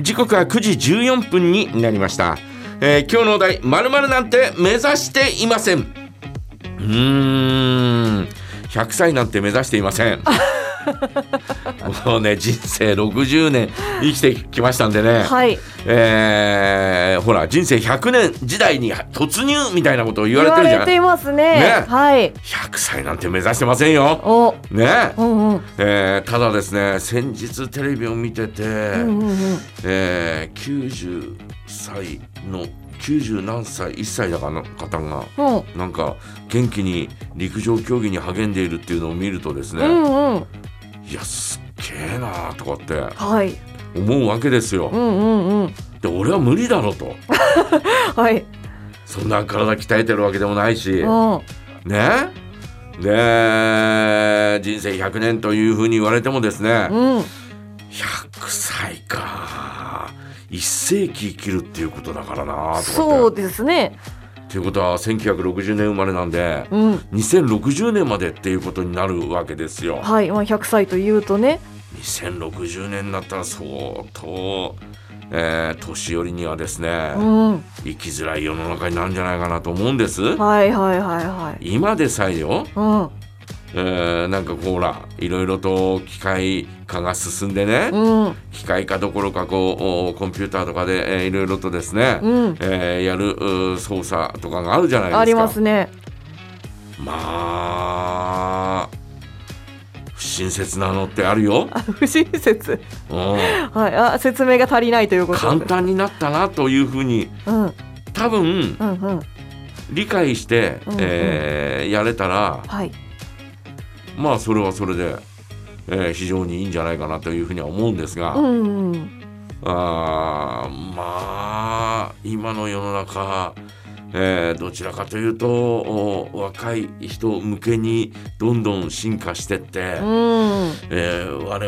時刻は9時14分になりました、えー今日のお題「まるなんて目指していません」うーん。100歳なんて目指していません。もうね人生60年生きてきましたんでね、はい。えーほら人生100年時代に突入みたいなことを言われてるじゃん言われていますね。ね。はい。100歳なんて目指してませんよ。お。ね。うんうん。えーただですね先日テレビを見てて、うんうんうん。えー90歳の90何歳1歳だかの方がうん。なんか元気に陸上競技に励んでいるっていうのを見るとですね、うんうんいやすっげえなとかってはい。思うわけですよ。う。んうんうん。で俺は無理だろと。はい。そんな体鍛えてるわけでもないし。うん。ね？で人生100年というふうに言われてもですね。うん。100歳か。1世紀生きるっていうことだからなとかそうですねっていうことは1960年生まれなんでうん。2060年までっていうことになるわけですよ。はいまあ100歳というとね。2060年になったら相当、えー年寄りにはですね、うん。生きづらい世の中になるんじゃないかなと思うんです。はいはいはいはい。今でさえよ、うんえーなんかこうほらいろいろと機械化が進んでね、うん。機械化どころかこうおコンピューターとかで、えーいろいろとですね、うん。えーやるう操作とかがあるじゃないですか。ありますねまあ不親切なのってあるよ。あ 不親切。うん。はい。あ説明が足りないということ。簡単になったなというふうにうん。うん多分うん。理解して、うんうん。えーやれたらはいまあそれはそれで、えー非常にいいんじゃないかなというふうには思うんですが、うんうん。あーまあ今の世の中、えーどちらかというとお若い人向けにどんどん進化してって、うん。えー我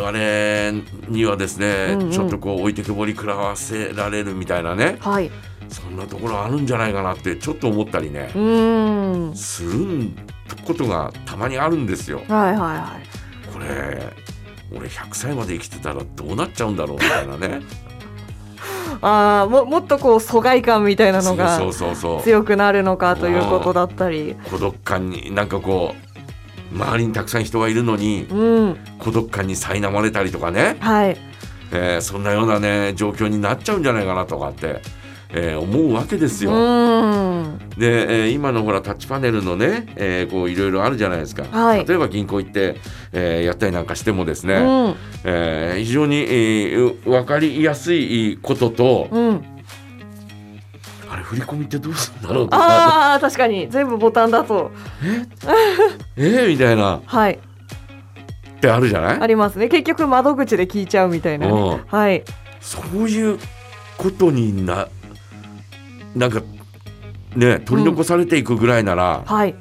々にはですね、うんうん。ちょっとこう置いてけぼり食らわせられるみたいなねはい。そんなところあるんじゃないかなってちょっと思ったりね、うん。することがたまにあるんですよ。はいはいはい。これ俺100歳まで生きてたらどうなっちゃうんだろうみたいなね。ああももっとこう疎外感みたいなのが強くなるのかということだったり。孤独感になんかこう周りにたくさん人がいるのにうん。孤独感に苛まれたりとかね、はい。えーそんなようなね状況になっちゃうんじゃないかなとかって、えー思うわけですうよ。ん。で、えー今のほらタッチパネルのね、えーこういろいろあるじゃないですか、はい。例えば銀行行って、えーやったりなんかしてもですね、うん。えー非常に、えー分かりやすいことと、うん。あれ振り込みってどうするんだろうとか。ああ確かに。全部ボタンだと。え？ーみたいな。はい。ってあるじゃない？ありますね。結局窓口で聞いちゃうみたいなね。うん。はい。そういうことにななんかね取り残されていくぐらいなら、はい。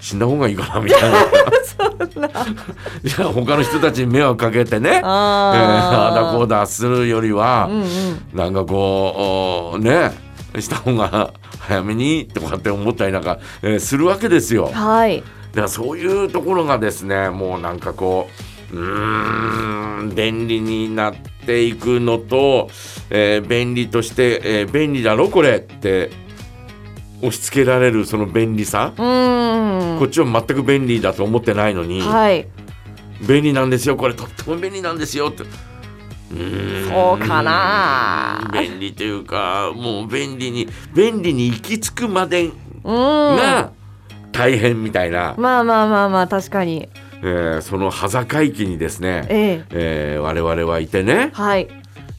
死んだ方がいいかなみたいな。いや他の人たちに迷惑かけてね、えー、ああだこうだするよりは、うんうん。なんかこうおねした方が早めにとかって思ったりなんか、えーするわけですよ。だかはいらそういうところがですねもうなんかこううーん便利になっていくのと、えー便利として、えー便利だろこれって押し付けられるその便利さ、うん。こっちは全く便利だと思ってないのに、はい。便利なんですよこれ。とっても便利なんですよって。うそうかな。便利というかもう便利に便利に行き着くまでうん。が大変みたいな、まあまあまあまあ確かにえーその端境期にですね、ええ。えー我々はいてねはい。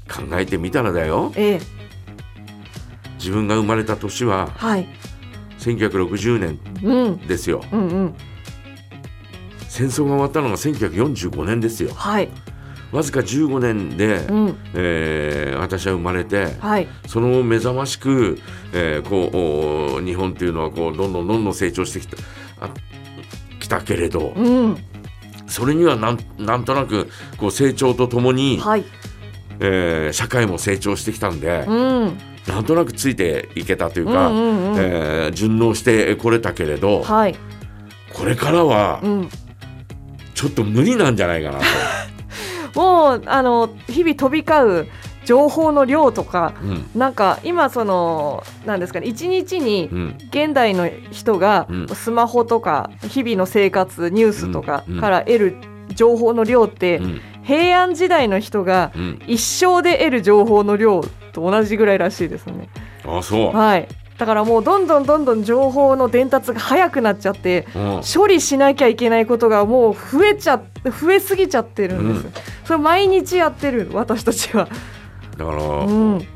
考えてみたらだよ。ええ。自分が生まれた年ははい。1960年うん。ですよ。うんうん。戦争が終わったのが1945年ですよ。はい。わずか15年で、うん。えー私は生まれてはい。その目覚ましく、えーこうお日本っていうのはこうどんどんどんどん成長してきたあきたけれどうんそれにはなんなんとなくこう成長とともに、はい。えー社会も成長してきたんで、うん。なんとなくついていけたといううんか、うんうん。えー順応してこれたけれどはい。これからはうん。ちょっと無理なんじゃないかなと。もうあの日々飛び交う情報の量とかうん。なんか今そのなんですかね一日にうん。現代の人がうん。スマホとか日々の生活ニュースとかから得る情報の量ってうん。平安時代の人がうん。一生で得る情報の量と同じぐらいらしいですね。あそう、はい。だからもうどんどんどんどん情報の伝達が早くなっちゃってうん。処理しなきゃいけないことがもう増えちゃ増えすぎちゃってるんです。うん。それ毎日やってる私たちは。だから、うん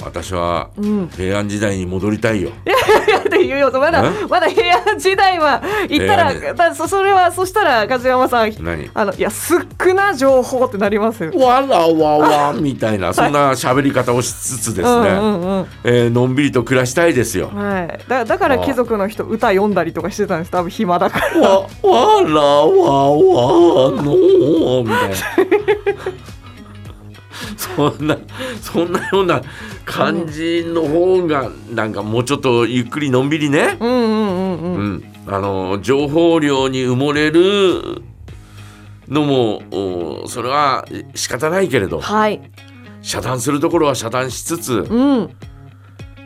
私はうん。平安時代に戻りたいよっていうよまだえまだ平安時代は言ったらだそそれはそしたら梶山さん何あのいや少な情報ってなりますよ。わらわわみたいなそんな喋り方をしつつですね、うんうんうんえーのんびりと暮らしたいですよ。はい、だだから貴族の人歌読んだりとかしてたんです多分暇だからわわらわわのみたいな。そんなそんなような感じの方がなんかもうちょっとゆっくりのんびりね、うんうんうんううん。ん、あの情報量に埋もれるのもおそれは仕方ないけれど。はい。遮断するところは遮断しつつうん。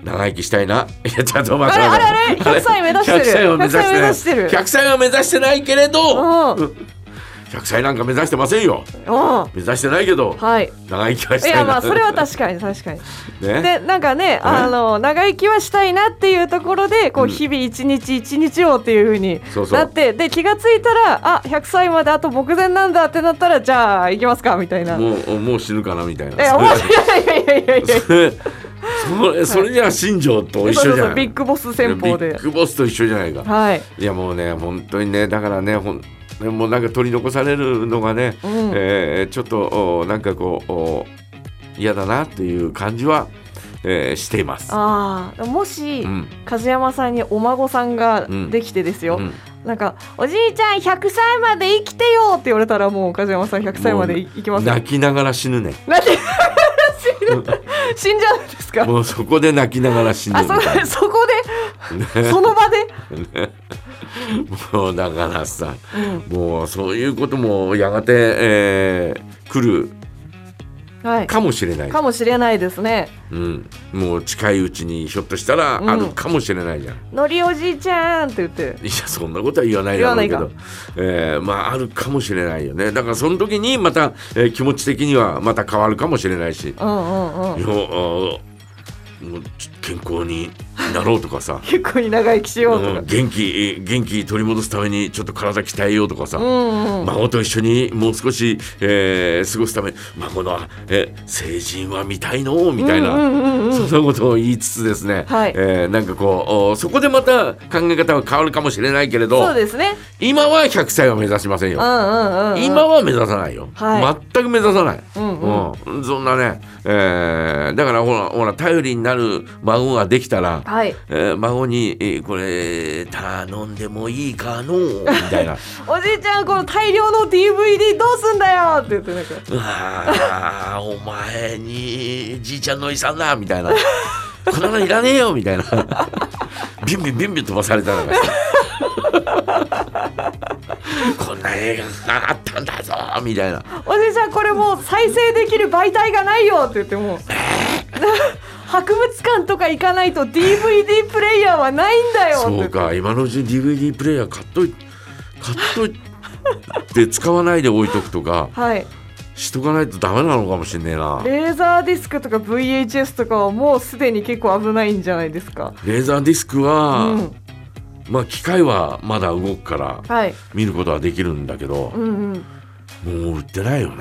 長生きしたいな。いやちょっと待って。あれあれあれ100 歳目指してる100歳は目指して100歳目指してる。100歳は目指してないけれど、うん100歳なんか目指してませんよ。うん目指してないけど、はい長生きはしいたいな。やまあそれは確かに確かに ね。でなんかねあの長生きはしたいなっていうところでこううん日々一日一日をっていう風にそうそうなってで気がついたらあ100歳まであと目前なんだってなったらじゃあ行きますかみたいな。いもうもう死ぬかなみたいな。いいやいやいやいやいやそれそれそれには新庄と一緒じゃない。ビッグボス戦法でビッグボスと一緒じゃないか。はい、いやもうね本当にねだからねほんもうなんか取り残されるのがね、うん。えーちょっとおなんかこうお嫌だなっていう感じは、えーしています。ああもし、うん。梶山さんにお孫さんがうん。できてですよ、うん。なんか「おじいちゃん100歳まで生きてよ」って言われたらもう梶山さん100歳までいいきますよ。泣きながら死ぬね。なんで死ぬ。死んじゃうんですか？もうそこで泣きながら死ぬあそこで？その場で、もうだからさ、うんもうそういうこともやがて、えー来るはい、かもしれない。かもしれないですね。うん、もう近いうちにひょっとしたらうん。あるかもしれないじゃん。「のりおじいちゃん」って言って。いやそんなことは言わないだろうけど、えーまああるかもしれないよね。だからその時にまた、えー気持ち的にはまた変わるかもしれないし、うんうんうん。もうち健康になろうとかさ。結構に長生きしようとか。うん。元気えー元気取り戻すためにちょっと体鍛えようとかさ、うんうん。孫と一緒にもう少し、えー過ごすため孫の、えー成人は見たいの？みたいな、うんうんうんうん。そんなことを言いつつですね、はい。えーなんかこうおそこでまた考え方は変わるかもしれないけれどそうですね。今は100歳は目指しませんよ。う。んうんうんうん。今は目指さないよ、はい。全く目指さない、うんうん。うん。そんなね、えーだからほらほら頼りになる孫ができたら、はい。えー孫に、えーこれ頼んでもいいかのみたいな。おじいちゃんこの大量の DVD どうすんだよ！って言ってなんか。うわーお前にじいちゃんの遺産だ！みたいな。こんなのいらねえよ！みたいな。ビュンビュンビュンビュン飛ばされたらこんな映画があったんだぞ！みたいな。おじいちゃんこれもう再生できる媒体がないよ！って言ってもう博物館とか行かないと DVD プレイヤーはないんだよそうか今のうちに DVD プレイヤー買っとい買っといて使わないで置いとくとかはい。しとかないとダメなのかもしんねえな。レーザーディスクとか VHS とかはもうすでに結構危ないんじゃないですか。レーザーディスクうは、ん。まあ機械はまだ動くからはい。見ることはできるんだけどう、んうんもう売ってないよね。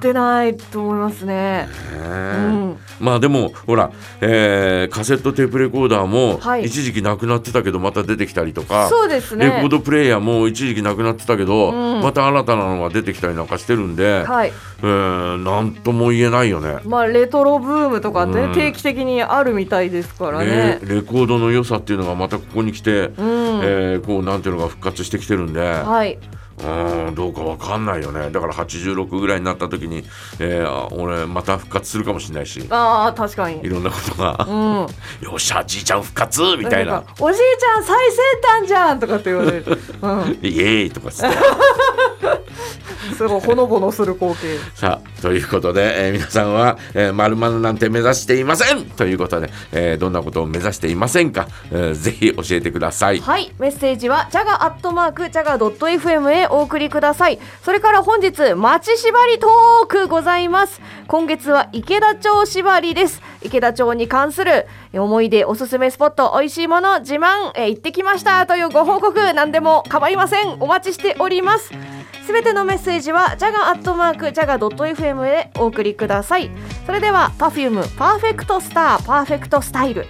出ないと思いますね。ねうん。まあでもほら、えーカセットテープレコーダーもはい。一時期なくなってたけどまた出てきたりとか、そうですね。レコードプレイヤーも一時期なくなってたけど、うん。また新たなのが出てきたりなんかしてるんで、はい。えーなんとも言えないよね。まあレトロブームとかってね、うん。定期的にあるみたいですからね。レレコードの良さっていうのがまたここに来て、うん、えーこうなんていうのが復活してきてるんで、はいうんどうかわかんないよね。だから86ぐらいになった時に、えーあ俺また復活するかもしれないし。ああ確かに。いろんなことが。う、ん。よっしゃじいちゃん復活！みたいな。おじいちゃん最先端じゃんとかって言われる、うん、イエーイとかっつって すごいほのぼのする光景。さあということで、えー皆さんは「まるまるなんて目指していません!」ということで、えーどんなことを目指していませんか、えーぜひ教えてください。はいメッセージはジャガアットマークジャガドット FM へお送りください。それから本日町縛りトークございます。今月は池田町縛りです。池田町に関するえ思い出おすすめスポット美味しいもの自慢え行ってきましたというご報告何でも構いません。お待ちしておりますすべてのメッセージはジャガアットマークジャガドット FM へお送りください。それでは Perfume パーフェクトスターパーフェクトスタイル